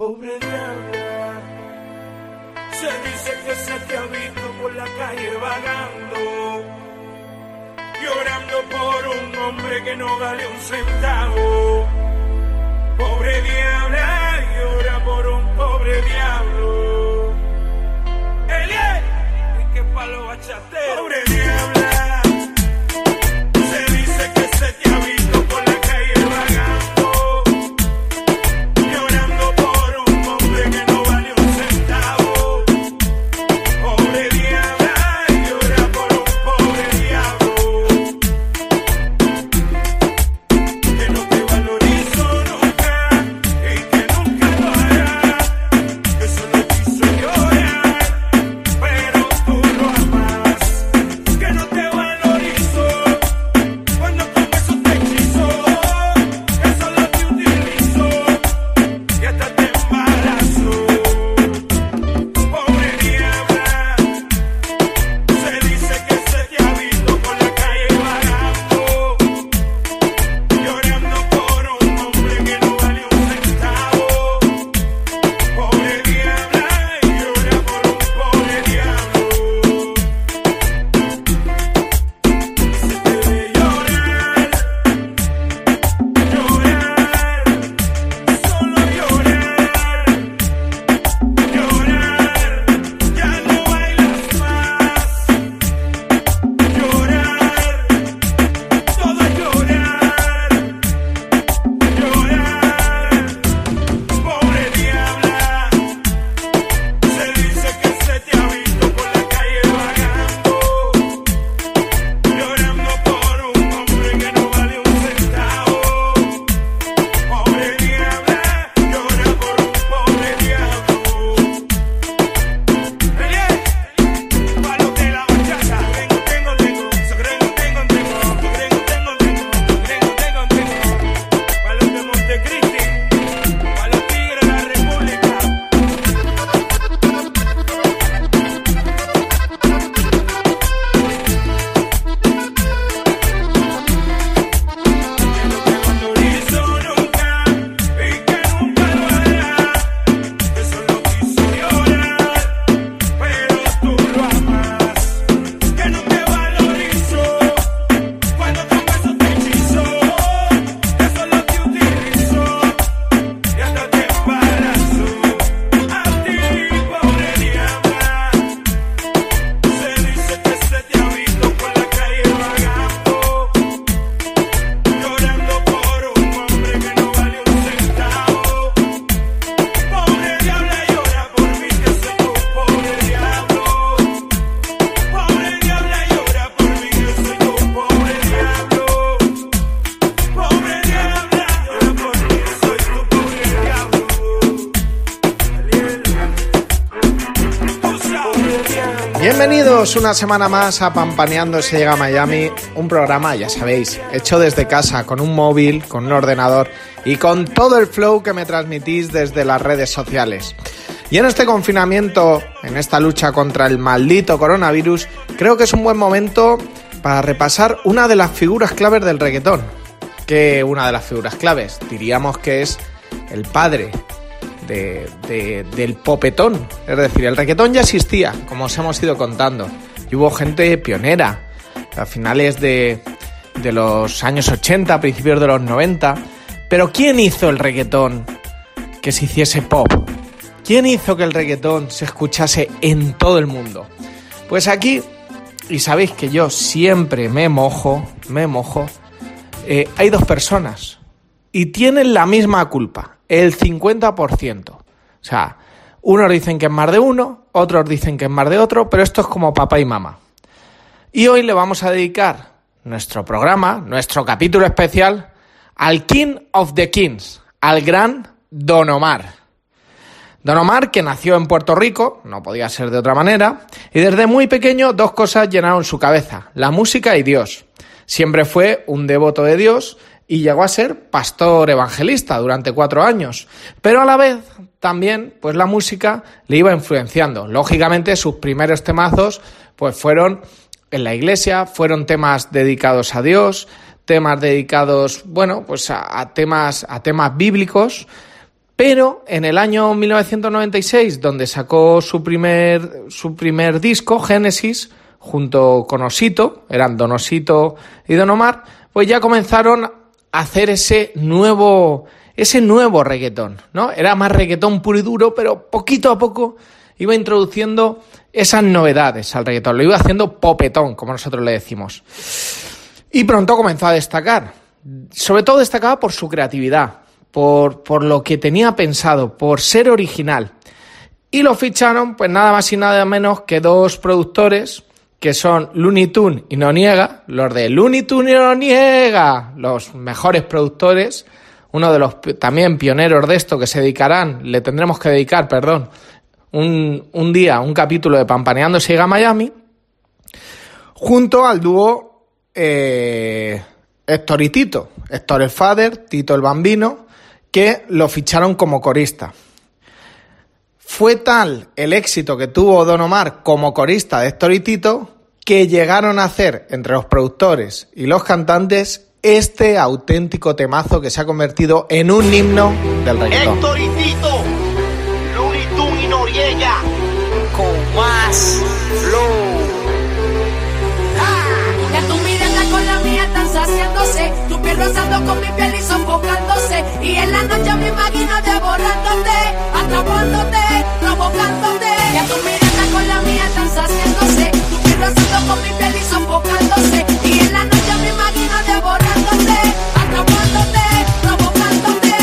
Pobre diabla, se dice que se te ha visto por la calle vagando, llorando por un hombre que no vale un centavo. Pobre diabla, llora por un pobre diablo. Elie, y que palo bachatero. Pobre diabla, Una semana más a Pampaneando se llega a Miami, un programa, ya sabéis, hecho desde casa, con un móvil, con un ordenador y con todo el flow que me transmitís desde las redes sociales. Y en este confinamiento, en esta lucha contra el maldito coronavirus, creo que es un buen momento para repasar una de las figuras claves del reggaetón. Que una de las figuras claves, diríamos que es el padre de- de- del popetón. Es decir, el reggaetón ya existía, como os hemos ido contando. Y hubo gente pionera a finales de, de los años 80, principios de los 90. Pero ¿quién hizo el reggaetón que se hiciese pop? ¿Quién hizo que el reggaetón se escuchase en todo el mundo? Pues aquí, y sabéis que yo siempre me mojo, me mojo, eh, hay dos personas y tienen la misma culpa, el 50%. O sea, unos dicen que es más de uno, otros dicen que es más de otro, pero esto es como papá y mamá. Y hoy le vamos a dedicar nuestro programa, nuestro capítulo especial, al King of the Kings, al gran Don Omar. Don Omar, que nació en Puerto Rico, no podía ser de otra manera, y desde muy pequeño dos cosas llenaron su cabeza, la música y Dios. Siempre fue un devoto de Dios y llegó a ser pastor evangelista durante cuatro años. Pero a la vez también, pues la música le iba influenciando. Lógicamente, sus primeros temazos, pues fueron en la iglesia, fueron temas dedicados a Dios, temas dedicados, bueno, pues a, a temas, a temas bíblicos. Pero en el año 1996, donde sacó su primer, su primer disco, Génesis, junto con Osito, eran Don Osito y Don Omar, pues ya comenzaron hacer ese nuevo, ese nuevo reggaetón, ¿no? Era más reggaetón puro y duro, pero poquito a poco iba introduciendo esas novedades al reggaetón, lo iba haciendo popetón, como nosotros le decimos. Y pronto comenzó a destacar, sobre todo destacaba por su creatividad, por, por lo que tenía pensado, por ser original. Y lo ficharon, pues nada más y nada menos que dos productores, que son Looney Tune y Noniega, los de Looney Tune y Noniega, los mejores productores, uno de los también pioneros de esto que se dedicarán, le tendremos que dedicar, perdón, un, un día, un capítulo de Pampaneando Siga Miami, junto al dúo eh, Héctor y Tito, Héctor el Father, Tito el Bambino, que lo ficharon como corista. Fue tal el éxito que tuvo Don Omar como corista de Héctor y Tito que llegaron a hacer entre los productores y los cantantes este auténtico temazo que se ha convertido en un himno del reggaetón. Héctor y Tito, Looney Tunes y Noriega, con más flow. Ya tu mirada con la mía están saciándose, tu piel rozando con mi piel y sofocándose. Y en la noche me imagino devorándote, atrapándote, Ya tu mirada con la mía están saciándose, tu piel rozando con mi piel y sofocándose. Y en la noche me imagino devorándote, atrapándote, provocándote.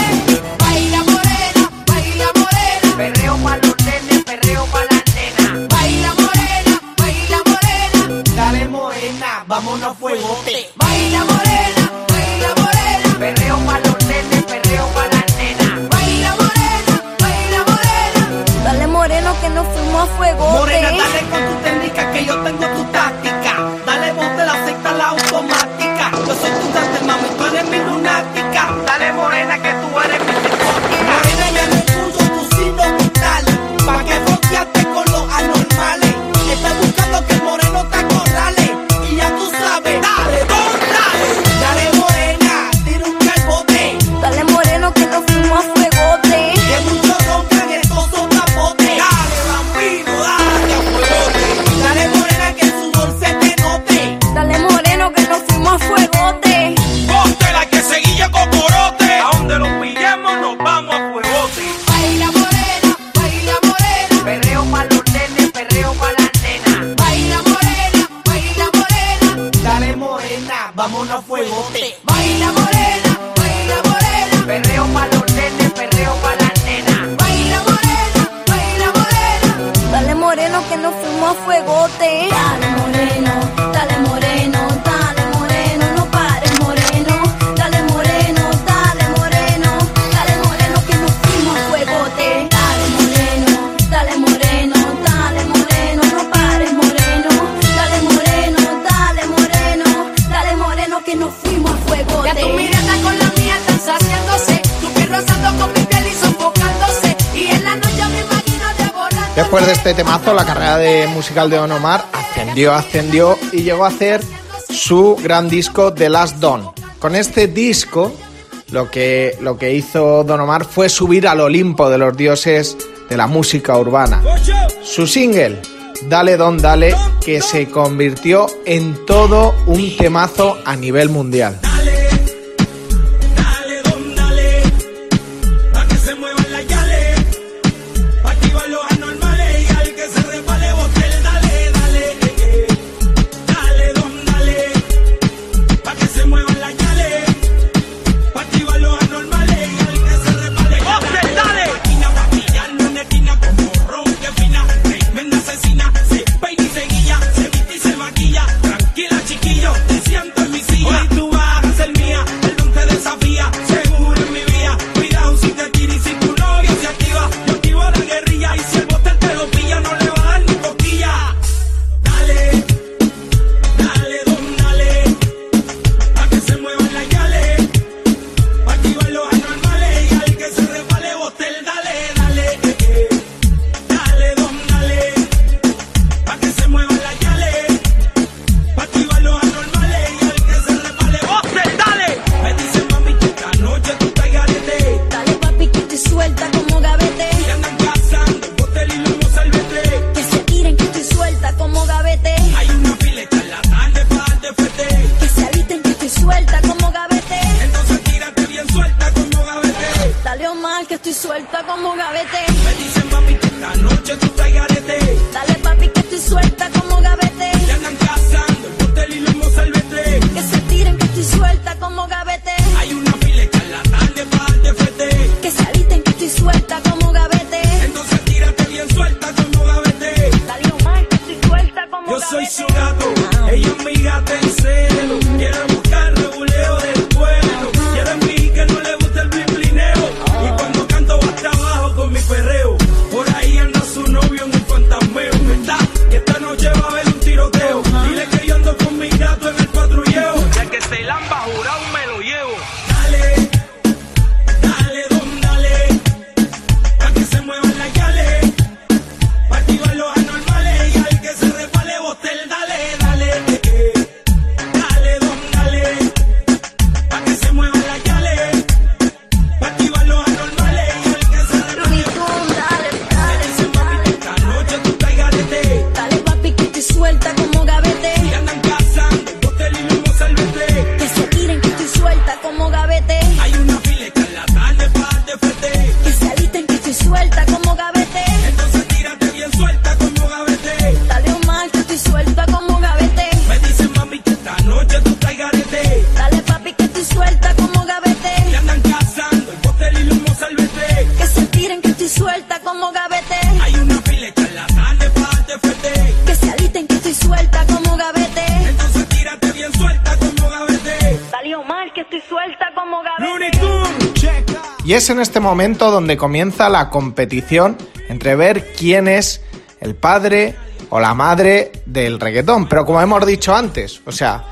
Baila morena, baila morena, Perreo pa' los nenes, perreo pa' las nenas. baila morena, baila morena. Dale morena, vámonos fuegote. Baila morena, Después de este temazo, la carrera de musical de Don Omar ascendió, ascendió y llegó a hacer su gran disco The Last Dawn. Con este disco, lo que, lo que hizo Don Omar fue subir al Olimpo de los dioses de la música urbana. Su single, Dale Don Dale, que se convirtió en todo un temazo a nivel mundial. Y es en este momento donde comienza la competición entre ver quién es el padre o la madre del reggaetón. Pero como hemos dicho antes, o sea,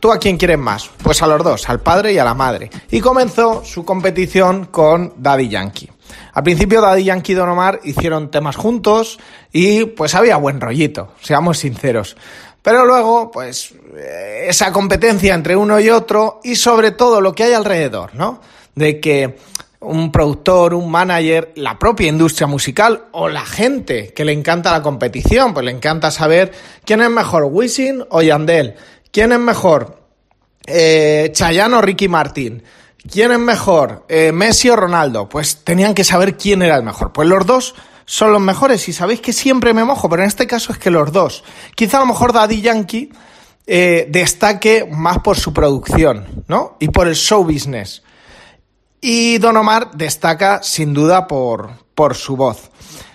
¿tú a quién quieres más? Pues a los dos, al padre y a la madre. Y comenzó su competición con Daddy Yankee. Al principio Daddy Yankee y Don Omar hicieron temas juntos y pues había buen rollito, seamos sinceros. Pero luego, pues, eh, esa competencia entre uno y otro y sobre todo lo que hay alrededor, ¿no? De que un productor, un manager, la propia industria musical o la gente que le encanta la competición, pues le encanta saber quién es mejor, Wisin o Yandel, quién es mejor, eh, Chayanne o Ricky Martin, quién es mejor, eh, Messi o Ronaldo, pues tenían que saber quién era el mejor. Pues los dos son los mejores y sabéis que siempre me mojo, pero en este caso es que los dos. Quizá a lo mejor Daddy Yankee eh, destaque más por su producción, ¿no? Y por el show business. Y Don Omar destaca sin duda por, por su voz.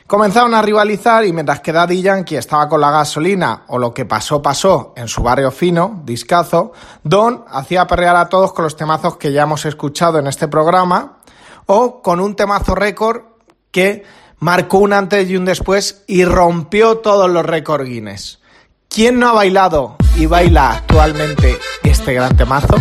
Comenzaron a rivalizar y mientras que Daddy Yankee estaba con la gasolina o lo que pasó pasó en su barrio fino, discazo, Don hacía perrear a todos con los temazos que ya hemos escuchado en este programa o con un temazo récord que marcó un antes y un después y rompió todos los récords Guinness. ¿Quién no ha bailado y baila actualmente este gran temazo?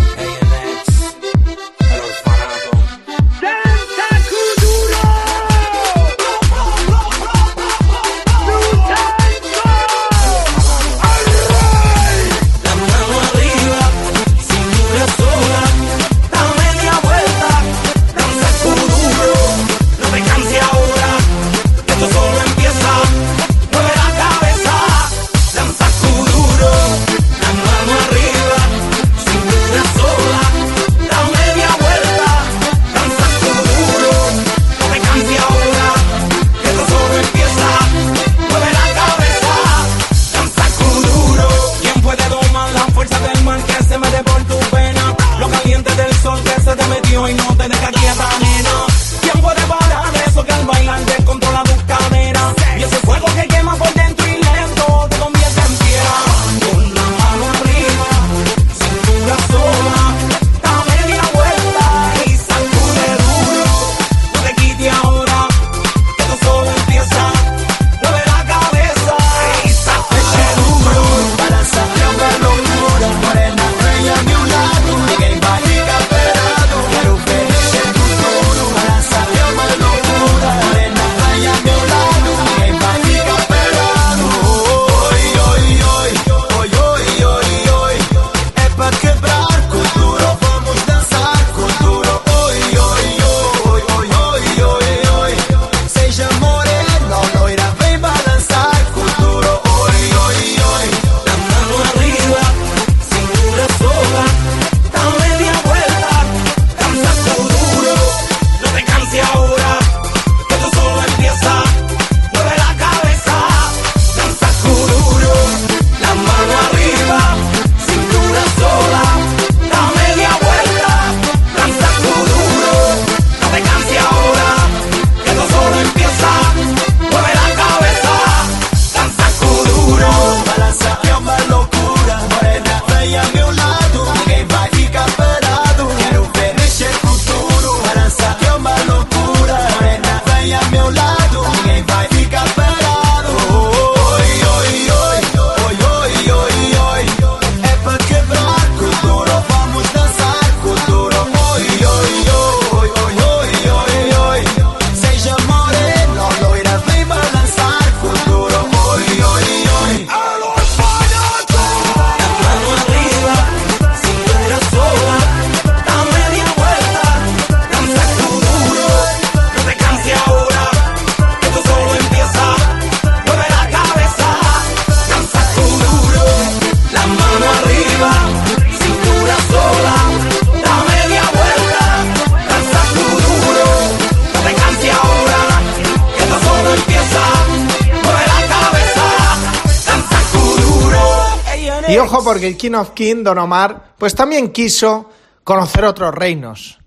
Y ojo porque el King of King, Don Omar, pues también quiso conocer otros reinos.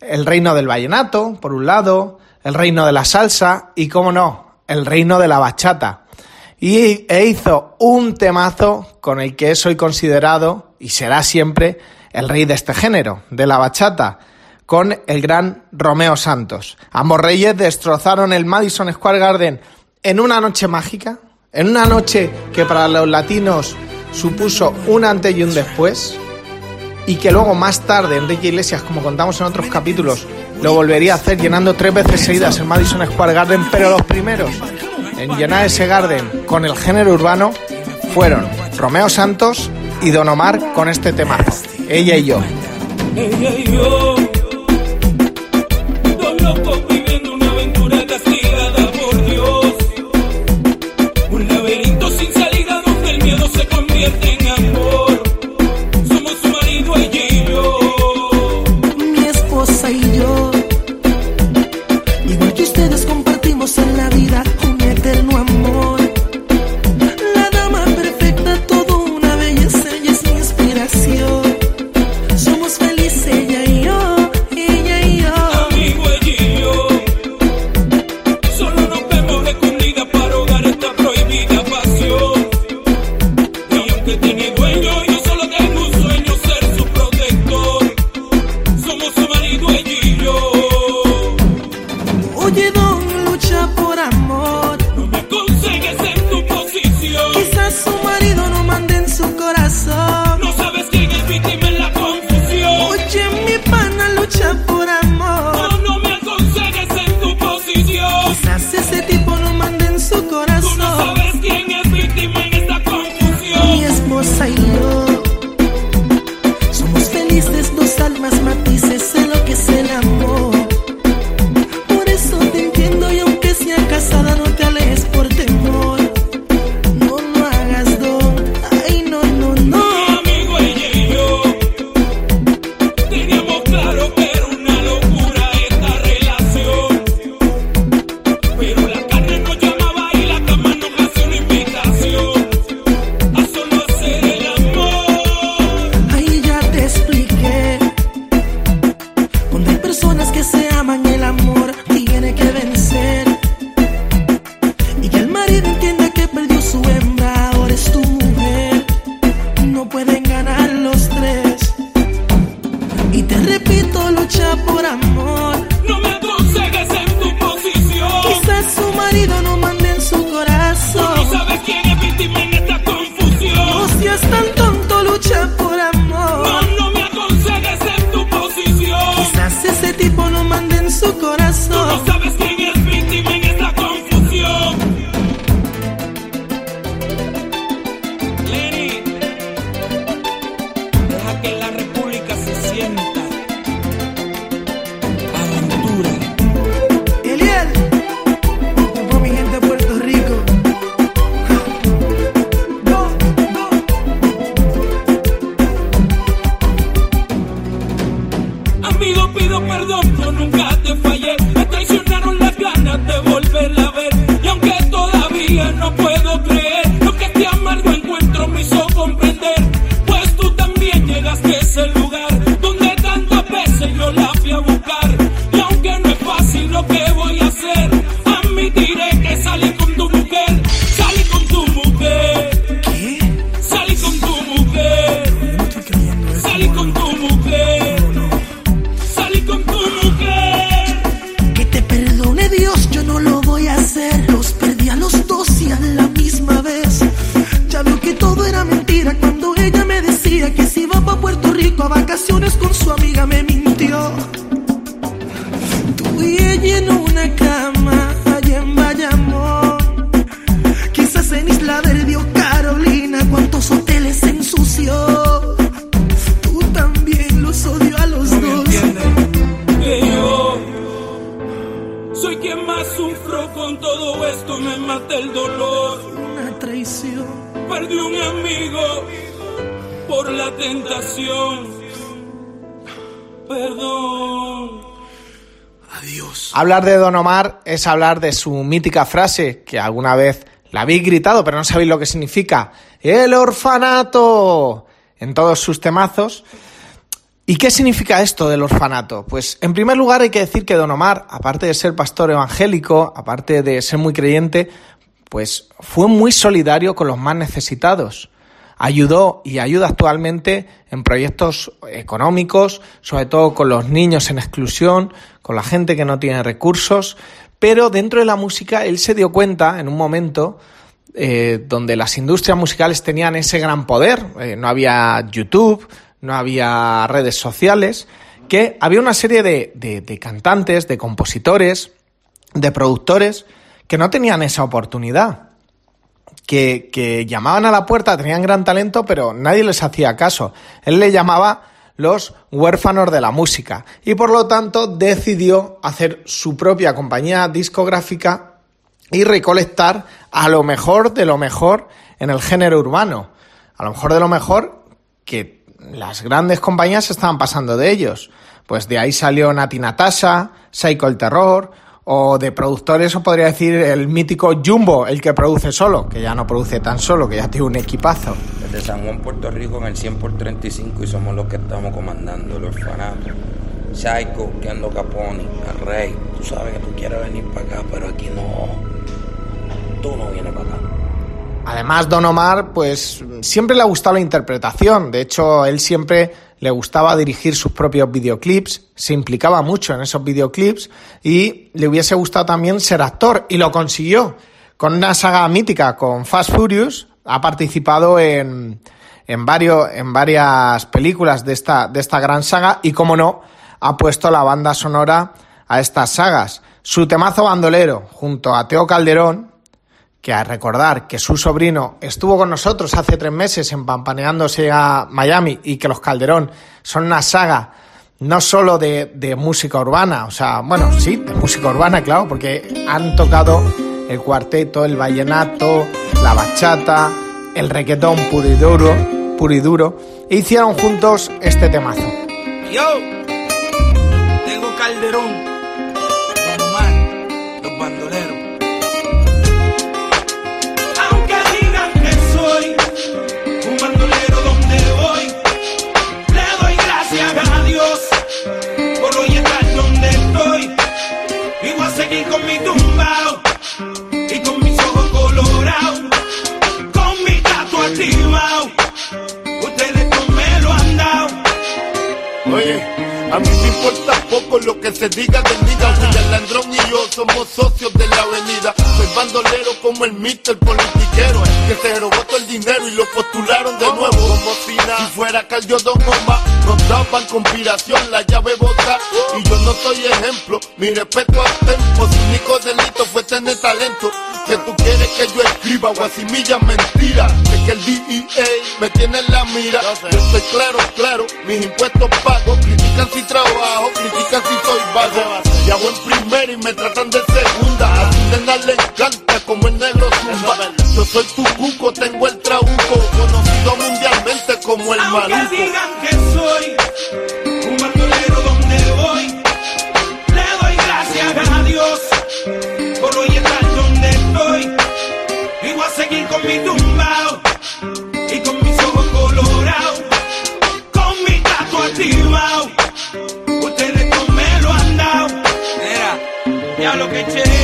El reino del vallenato, por un lado, el reino de la salsa y, cómo no, el reino de la bachata. Y e hizo un temazo con el que es hoy considerado, y será siempre, el rey de este género, de la bachata, con el gran Romeo Santos. Ambos reyes destrozaron el Madison Square Garden en una noche mágica, en una noche que para los latinos supuso un antes y un después, y que luego más tarde Enrique Iglesias, como contamos en otros capítulos, lo volvería a hacer llenando tres veces seguidas el Madison Square Garden, pero los primeros en llenar ese Garden con el género urbano fueron Romeo Santos y Don Omar con este yo. Ella y yo, mi esposa y yo. Igual que ustedes compartimos en la pido perdón, yo nunca te fallé. Perdí un amigo por la tentación. Perdón. Adiós. Hablar de Don Omar es hablar de su mítica frase, que alguna vez la habéis gritado, pero no sabéis lo que significa. ¡El orfanato! En todos sus temazos. ¿Y qué significa esto del orfanato? Pues en primer lugar hay que decir que Don Omar, aparte de ser pastor evangélico, aparte de ser muy creyente, pues fue muy solidario con los más necesitados. Ayudó y ayuda actualmente en proyectos económicos, sobre todo con los niños en exclusión, con la gente que no tiene recursos, pero dentro de la música él se dio cuenta en un momento eh, donde las industrias musicales tenían ese gran poder, eh, no había YouTube, no había redes sociales, que había una serie de, de- de cantantes, de compositores, de productores que no tenían esa oportunidad, que, llamaban a la puerta, tenían gran talento, pero nadie les hacía caso. Él le llamaba los huérfanos de la música y por lo tanto decidió hacer su propia compañía discográfica y recolectar a lo mejor de lo mejor en el género urbano. A lo mejor de lo mejor que las grandes compañías estaban pasando de ellos. Pues de ahí salió Nati Natasha, Psycho el Terror, o de productores, o podría decir el mítico Jumbo, el que produce solo, que ya no produce tan solo, que ya tiene un equipazo. Desde San Juan, Puerto Rico, en el 100 por 35 y somos los que estamos comandando el orfanato. Psycho, Kendo Caponi, el rey. Tú sabes que tú quieres venir para acá, pero aquí no. Tú no vienes para acá. Además, Don Omar, pues siempre le ha gustado la interpretación. De hecho, él siempre le gustaba dirigir sus propios videoclips, se implicaba mucho en esos videoclips y le hubiese gustado también ser actor y lo consiguió. Con una saga mítica, con Fast Furious, ha participado en, en, varios, en varias películas de esta, de esta gran saga y, como no, ha puesto la banda sonora a estas sagas. Su temazo bandolero, junto a Teo Calderón, que a recordar que su sobrino estuvo con nosotros hace tres meses en Pampaneándose a Miami y que los Calderón son una saga no solo de, música urbana, o sea, bueno, sí, de música urbana, claro, porque han tocado el cuarteto, el vallenato, la bachata, el reggaetón puro duro, puro y duro, e hicieron juntos este temazo. Yo, tengo Calderón, a mí me importa poco lo que se diga de nigga. William Landrón y yo somos socios de la avenida. Bandolero como el mister politiquero. Que se robó todo el dinero y lo postularon de nuevo. Como si nada. Si fuera Caldio Don Omar, nos daban conspiración, la llave bota. Y yo no soy ejemplo. Mi respeto al tempo. Su único delito fue tener talento. Que tú quieres que yo escriba o asimilla mentira. Es que el DEA me tiene en la mira. Yo estoy claro, claro, mis impuestos pago. Critican si trabajo, critican si soy vago. Y hago en primera y me tratan de segunda. Nena le encanta como el negro zumba. Yo soy tu cuco, tengo el trabuco. Conocido mundialmente como el Aunque maluco. digan que soy un bandolero donde voy, le doy gracias a Dios por hoy estar donde estoy. Y voy a seguir con mi tumbao y con mis ojos colorados, con mi activado. Ustedes no me lo han dado. Mira, ya lo que cheo.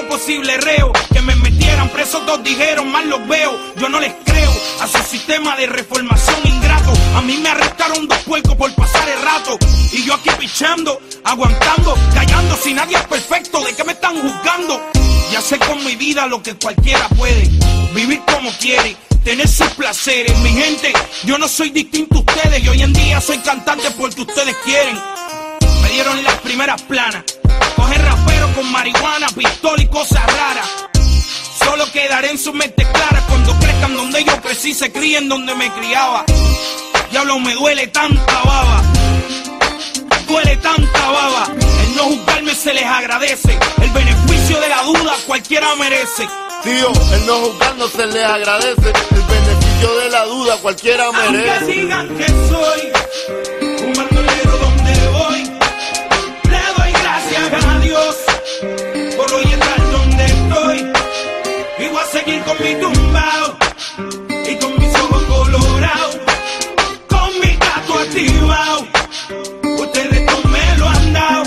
Otro posible reo. Que me metieran presos, dos dijeron, mal los veo. Yo no les creo a su sistema de reformación ingrato. A mí me arrestaron dos puercos por pasar el rato. Y yo aquí pichando, aguantando, callando. Si nadie es perfecto, ¿de qué me están juzgando? Ya sé con mi vida lo que cualquiera puede. vivir como quiere, tener sus placeres. Mi gente, yo no soy distinto a ustedes y hoy en día soy cantante porque ustedes quieren. Me dieron las primeras planas, cosas raras. Solo quedaré en su mente clara cuando crezcan donde yo crecí, se críen donde me criaba. Diablo, me duele tanta baba duele tanta baba. El no juzgarme se les agradece. El beneficio de la duda cualquiera merece. Tío, el no juzgar no se les agradece. El beneficio de la duda cualquiera Aunque merece. digan que soy seguir con mi tumbao y con mis ojos colorados, con mi gato activado. Ustedes no me lo han dado.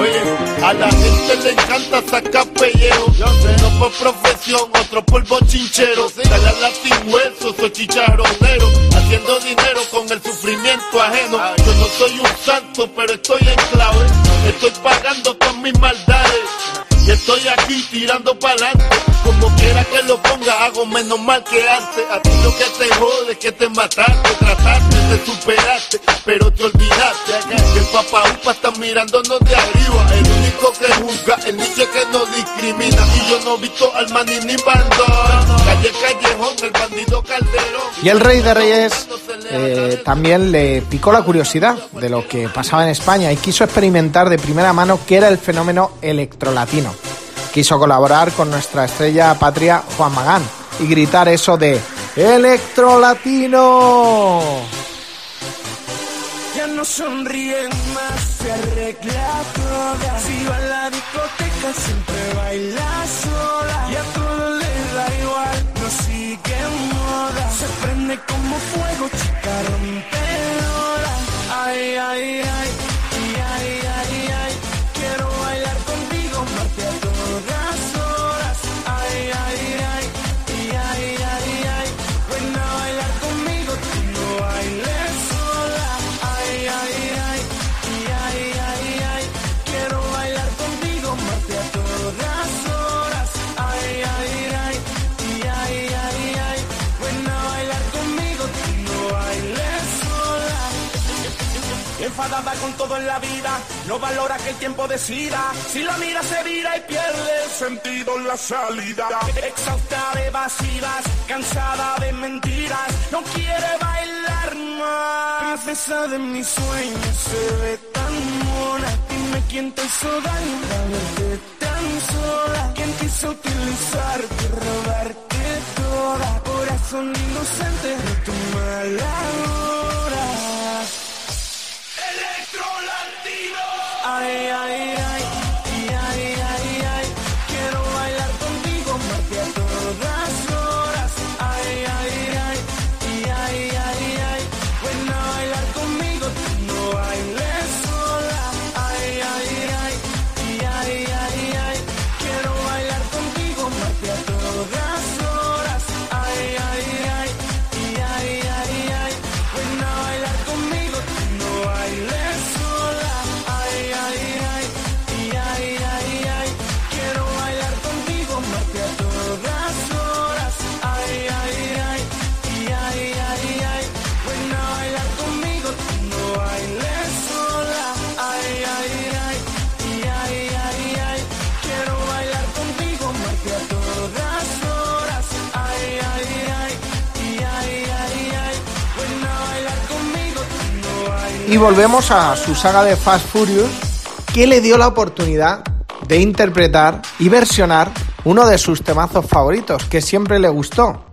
Oye, a la gente le encanta sacar pellejo. Uno por profesión, otro por bochinchero. Dale al latín hueso, soy chicharronero. Haciendo dinero con el sufrimiento ajeno. Yo no soy un santo, pero estoy en clave. Estoy pagando con mis maldades. Y estoy aquí tirando pa'lante. Como quiera que lo ponga, hago menos mal que antes. A ti lo que te jode que te mataste, trataste, te superaste, pero te olvidaste. Que el papá upa está mirándonos de arriba. Y el rey de reyes eh, también le picó la curiosidad de lo que pasaba en España y quiso experimentar de primera mano qué era el fenómeno electrolatino. Quiso colaborar con nuestra estrella patria Juan Magán y gritar eso de ¡Electrolatino! No sonríen más, se arregla toda. Si va a la discoteca siempre baila sola. Y a todo le da igual, no sigue moda. Se prende como fuego, chica rompedora. Ay, ay, ay, Enfadada con todo en la vida, no valora que el tiempo decida. Si la mira se vira y pierde el sentido en la salida. Exhausta de vacías, cansada de mentiras, no quiere bailar más. Princesa de mis sueños se ve tan mona. Dime quién te hizo daño para verte tan sola. ¿Quién quiso utilizarte, robarte toda? Corazón inocente de tu mala hora. Ay, ay, Y volvemos a su saga de Fast Furious, que le dio la oportunidad de interpretar y versionar uno de sus temazos favoritos, que siempre le gustó.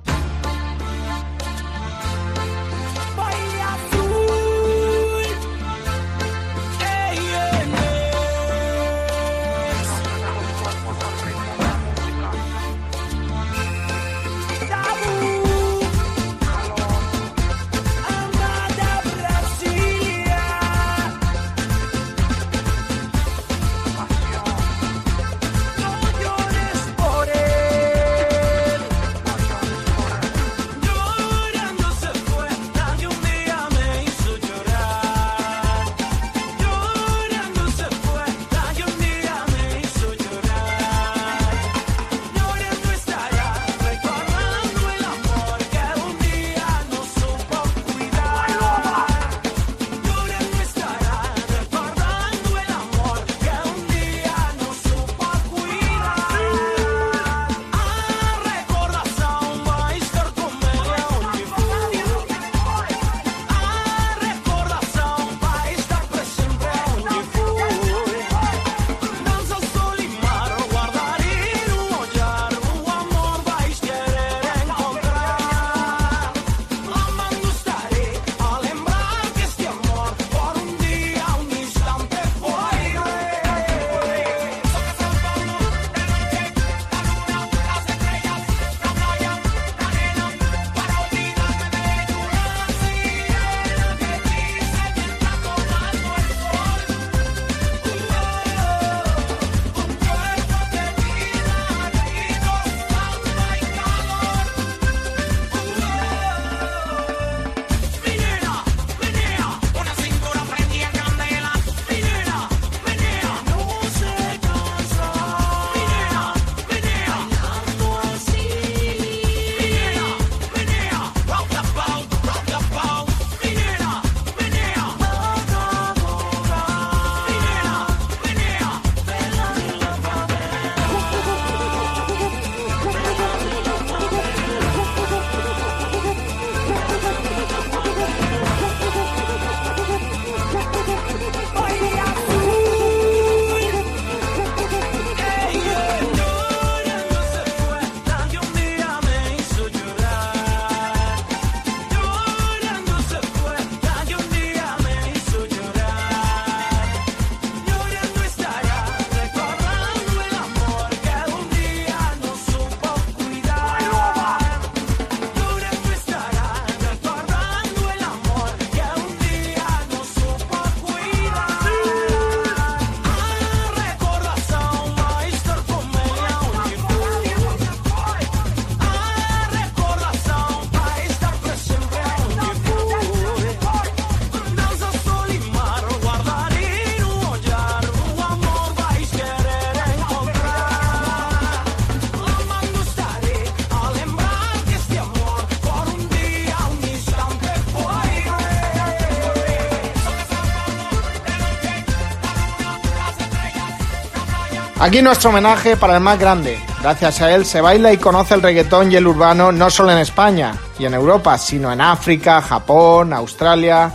Aquí nuestro homenaje para el más grande. Gracias a él se baila y conoce el reggaetón y el urbano no solo en España y en Europa, sino en África, Japón, Australia.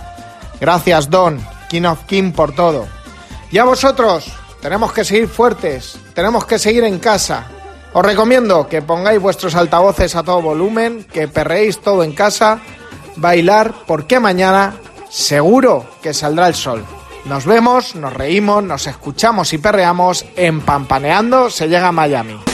Gracias Don, King of King por todo. Y a vosotros, tenemos que seguir fuertes, tenemos que seguir en casa. Os recomiendo que pongáis vuestros altavoces a todo volumen, que perréis todo en casa, bailar, porque mañana seguro que saldrá el sol. Nos vemos, nos reímos, nos escuchamos y perreamos en Pampaneando se llega a Miami.